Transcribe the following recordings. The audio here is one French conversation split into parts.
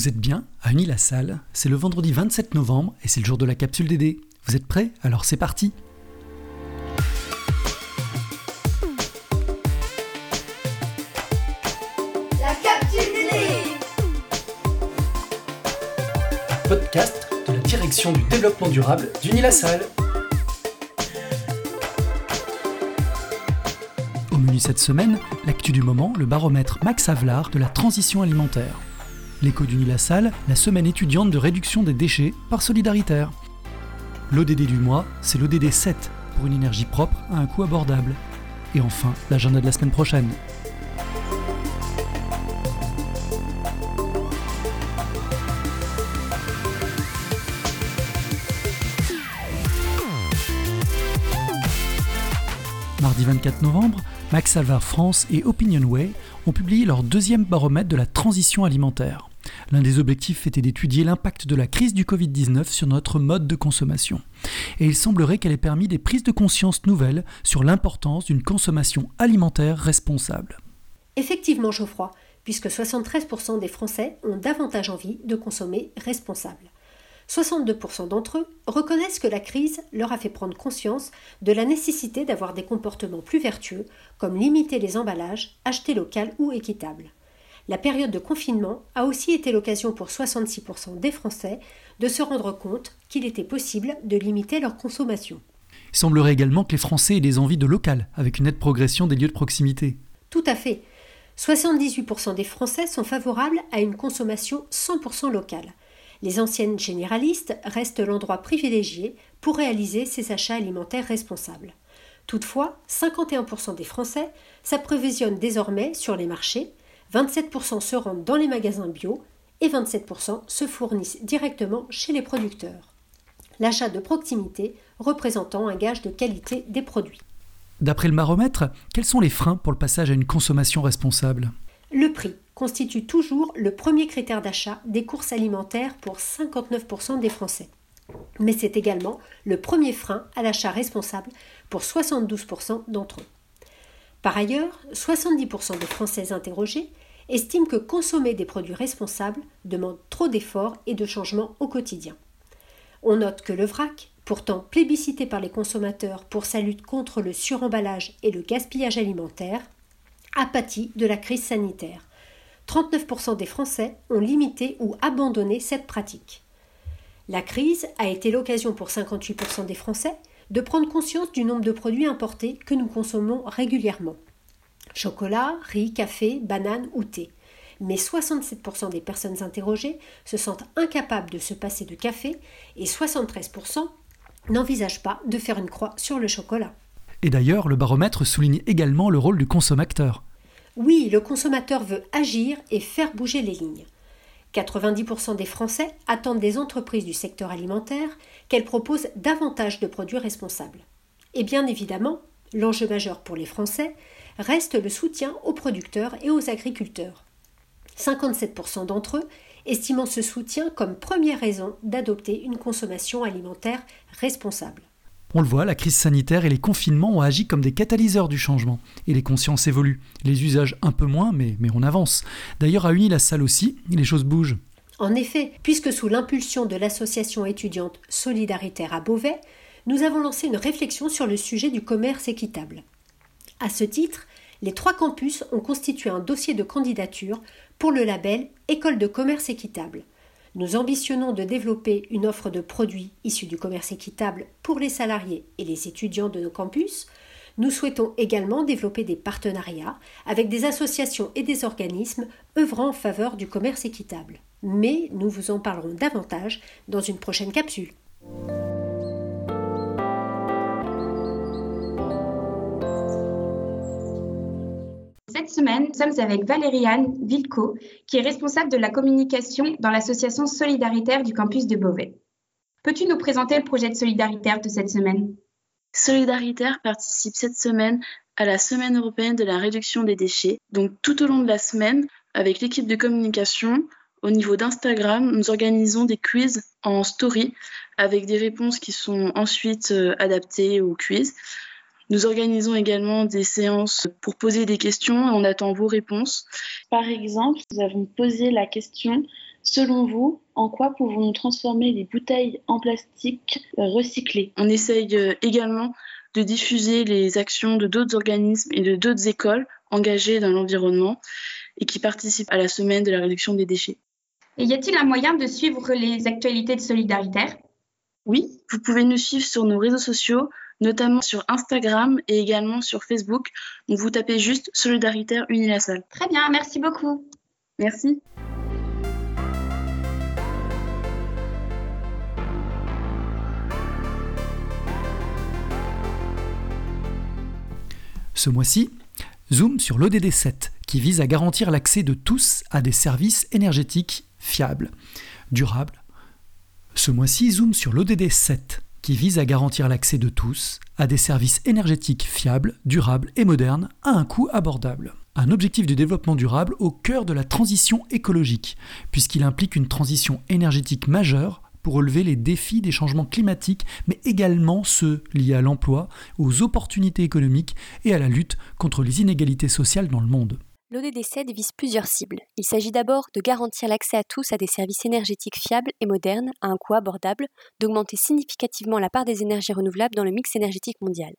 Vous êtes bien à Unis-la-Salle, c'est le vendredi 27 novembre et c'est le jour de la capsule DD. Vous êtes prêts? Alors c'est parti La capsule DD Podcast de la direction du développement durable d'Unis-la-Salle. Au menu cette semaine, l'actu du moment, le baromètre Max Havelaar de la transition alimentaire. L'écho d'Uni-la-Salle, la semaine étudiante de réduction des déchets par Solidaritaire. L'ODD du mois, c'est l'ODD 7 pour une énergie propre à un coût abordable. Et enfin, l'agenda de la semaine prochaine. Mardi 24 novembre, Max Alvar France et Opinionway ont publié leur deuxième baromètre de la transition alimentaire. L'un des objectifs était d'étudier l'impact de la crise du Covid-19 sur notre mode de consommation. Et il semblerait qu'elle ait permis des prises de conscience nouvelles sur l'importance d'une consommation alimentaire responsable. Effectivement, Geoffroy, puisque 73% des Français ont davantage envie de consommer responsable. 62% d'entre eux reconnaissent que la crise leur a fait prendre conscience de la nécessité d'avoir des comportements plus vertueux, comme limiter les emballages, acheter local ou équitable. La période de confinement a aussi été l'occasion pour 66% des Français de se rendre compte qu'il était possible de limiter leur consommation. Il semblerait également que les Français aient des envies de local, avec une nette progression des lieux de proximité. Tout à fait. 78% des Français sont favorables à une consommation 100% locale. Les anciennes généralistes restent l'endroit privilégié pour réaliser ces achats alimentaires responsables. Toutefois, 51% des Français s'approvisionnent désormais sur les marchés, 27% se rendent dans les magasins bio et 27% se fournissent directement chez les producteurs. L'achat de proximité représentant un gage de qualité des produits. D'après le baromètre, quels sont les freins pour le passage à une consommation responsable? Le prix constitue toujours le premier critère d'achat des courses alimentaires pour 59% des Français. Mais c'est également le premier frein à l'achat responsable pour 72% d'entre eux. Par ailleurs, 70% des Français interrogés estiment que consommer des produits responsables demande trop d'efforts et de changements au quotidien. On note que le vrac, pourtant plébiscité par les consommateurs pour sa lutte contre le suremballage et le gaspillage alimentaire, a pâti de la crise sanitaire. 39% des Français ont limité ou abandonné cette pratique. La crise a été l'occasion pour 58% des Français de prendre conscience du nombre de produits importés que nous consommons régulièrement. Chocolat, riz, café, banane ou thé. Mais 67% des personnes interrogées se sentent incapables de se passer de café et 73% n'envisagent pas de faire une croix sur le chocolat. Et d'ailleurs, le baromètre souligne également le rôle du consommateur. Oui, le consommateur veut agir et faire bouger les lignes. 90% des Français attendent des entreprises du secteur alimentaire qu'elles proposent davantage de produits responsables. Et bien évidemment, l'enjeu majeur pour les Français reste le soutien aux producteurs et aux agriculteurs. 57% d'entre eux estimant ce soutien comme première raison d'adopter une consommation alimentaire responsable. On le voit, la crise sanitaire et les confinements ont agi comme des catalyseurs du changement. Et les consciences évoluent. Les usages un peu moins, mais, mais on avance. D'ailleurs, à Uni la salle aussi, les choses bougent. En effet, puisque sous l'impulsion de l'association étudiante Solidaritaire à Beauvais, nous avons lancé une réflexion sur le sujet du commerce équitable. À ce titre, les trois campus ont constitué un dossier de candidature pour le label École de commerce équitable. Nous ambitionnons de développer une offre de produits issus du commerce équitable pour les salariés et les étudiants de nos campus. Nous souhaitons également développer des partenariats avec des associations et des organismes œuvrant en faveur du commerce équitable. Mais nous vous en parlerons davantage dans une prochaine capsule. Cette semaine, nous sommes avec Valériane Vilco, qui est responsable de la communication dans l'association solidaritaire du campus de Beauvais. Peux-tu nous présenter le projet de solidaritaire de cette semaine? Solidaritaire participe cette semaine à la Semaine européenne de la réduction des déchets. Donc tout au long de la semaine, avec l'équipe de communication, au niveau d'Instagram, nous organisons des quiz en story avec des réponses qui sont ensuite euh, adaptées au quiz. Nous organisons également des séances pour poser des questions et on attend vos réponses. Par exemple, nous avons posé la question Selon vous, en quoi pouvons-nous transformer les bouteilles en plastique recyclées? On essaye euh, également de diffuser les actions de d'autres organismes et de d'autres écoles engagées dans l'environnement et qui participent à la semaine de la réduction des déchets. Et y a-t-il un moyen de suivre les actualités de Solidaritaire? Oui, vous pouvez nous suivre sur nos réseaux sociaux, notamment sur Instagram et également sur Facebook. Donc vous tapez juste Solidaritaire Unilassal. Très bien, merci beaucoup. Merci. Ce mois-ci, zoom sur l'ODD 7, qui vise à garantir l'accès de tous à des services énergétiques fiables, durables. Ce mois-ci, zoom sur l'ODD 7, qui vise à garantir l'accès de tous à des services énergétiques fiables, durables et modernes à un coût abordable. Un objectif de développement durable au cœur de la transition écologique, puisqu'il implique une transition énergétique majeure pour relever les défis des changements climatiques, mais également ceux liés à l'emploi, aux opportunités économiques et à la lutte contre les inégalités sociales dans le monde. L'ODD 7 vise plusieurs cibles. Il s'agit d'abord de garantir l'accès à tous à des services énergétiques fiables et modernes à un coût abordable, d'augmenter significativement la part des énergies renouvelables dans le mix énergétique mondial.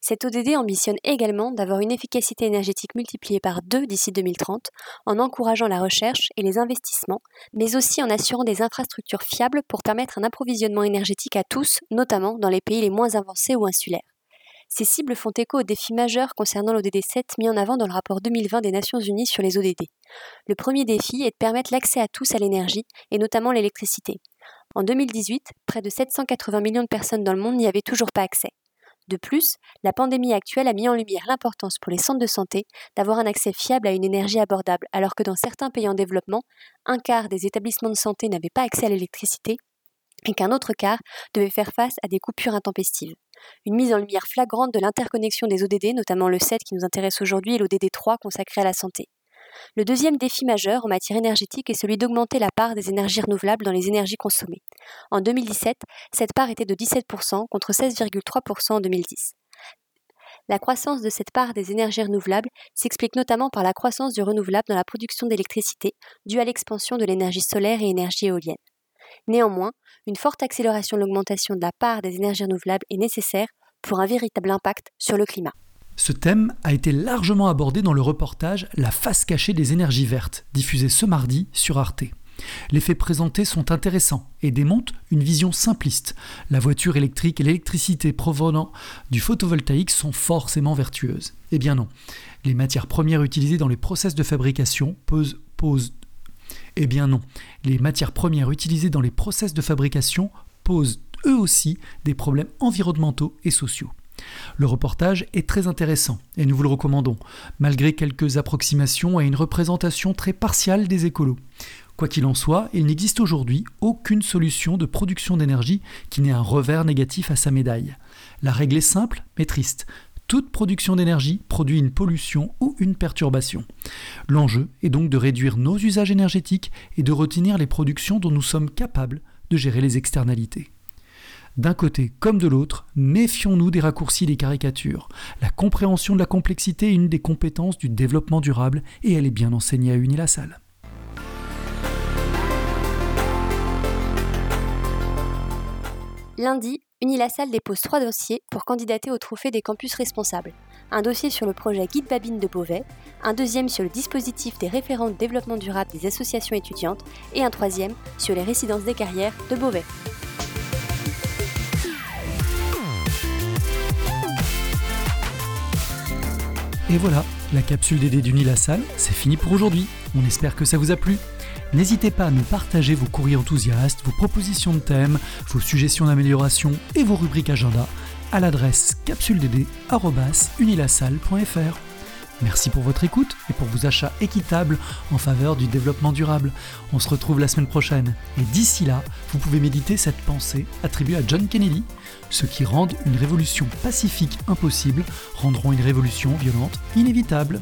Cette ODD ambitionne également d'avoir une efficacité énergétique multipliée par deux d'ici 2030, en encourageant la recherche et les investissements, mais aussi en assurant des infrastructures fiables pour permettre un approvisionnement énergétique à tous, notamment dans les pays les moins avancés ou insulaires. Ces cibles font écho aux défis majeurs concernant l'ODD 7 mis en avant dans le rapport 2020 des Nations Unies sur les ODD. Le premier défi est de permettre l'accès à tous à l'énergie, et notamment l'électricité. En 2018, près de 780 millions de personnes dans le monde n'y avaient toujours pas accès. De plus, la pandémie actuelle a mis en lumière l'importance pour les centres de santé d'avoir un accès fiable à une énergie abordable, alors que dans certains pays en développement, un quart des établissements de santé n'avaient pas accès à l'électricité et qu'un autre quart devait faire face à des coupures intempestives. Une mise en lumière flagrante de l'interconnexion des ODD, notamment le 7 qui nous intéresse aujourd'hui et l'ODD 3 consacré à la santé. Le deuxième défi majeur en matière énergétique est celui d'augmenter la part des énergies renouvelables dans les énergies consommées. En 2017, cette part était de 17% contre 16,3% en 2010. La croissance de cette part des énergies renouvelables s'explique notamment par la croissance du renouvelable dans la production d'électricité, due à l'expansion de l'énergie solaire et énergie éolienne. Néanmoins, une forte accélération de l'augmentation de la part des énergies renouvelables est nécessaire pour un véritable impact sur le climat. Ce thème a été largement abordé dans le reportage La face cachée des énergies vertes, diffusé ce mardi sur Arte. Les faits présentés sont intéressants et démontrent une vision simpliste. La voiture électrique et l'électricité provenant du photovoltaïque sont forcément vertueuses. Eh bien non. Les matières premières utilisées dans les process de fabrication posent, posent eh bien non. Les matières premières utilisées dans les process de fabrication posent eux aussi des problèmes environnementaux et sociaux. Le reportage est très intéressant et nous vous le recommandons, malgré quelques approximations à une représentation très partiale des écolos. Quoi qu'il en soit, il n'existe aujourd'hui aucune solution de production d'énergie qui n'ait un revers négatif à sa médaille. La règle est simple mais triste. Toute production d'énergie produit une pollution ou une perturbation. L'enjeu est donc de réduire nos usages énergétiques et de retenir les productions dont nous sommes capables de gérer les externalités. D'un côté comme de l'autre, méfions-nous des raccourcis et des caricatures. La compréhension de la complexité est une des compétences du développement durable et elle est bien enseignée à Unilassal. Lundi, Unilassal dépose trois dossiers pour candidater au trophée des campus responsables. Un dossier sur le projet Guide Babine de Beauvais, un deuxième sur le dispositif des référents de développement durable des associations étudiantes et un troisième sur les résidences des carrières de Beauvais. Et voilà, la capsule DD du Salle, c'est fini pour aujourd'hui. On espère que ça vous a plu. N'hésitez pas à nous partager vos courriers enthousiastes, vos propositions de thèmes, vos suggestions d'amélioration et vos rubriques agenda à l'adresse capsuledd.unilassal.fr. Merci pour votre écoute et pour vos achats équitables en faveur du développement durable. On se retrouve la semaine prochaine. Et d'ici là, vous pouvez méditer cette pensée attribuée à John Kennedy. Ceux qui rendent une révolution pacifique impossible rendront une révolution violente inévitable.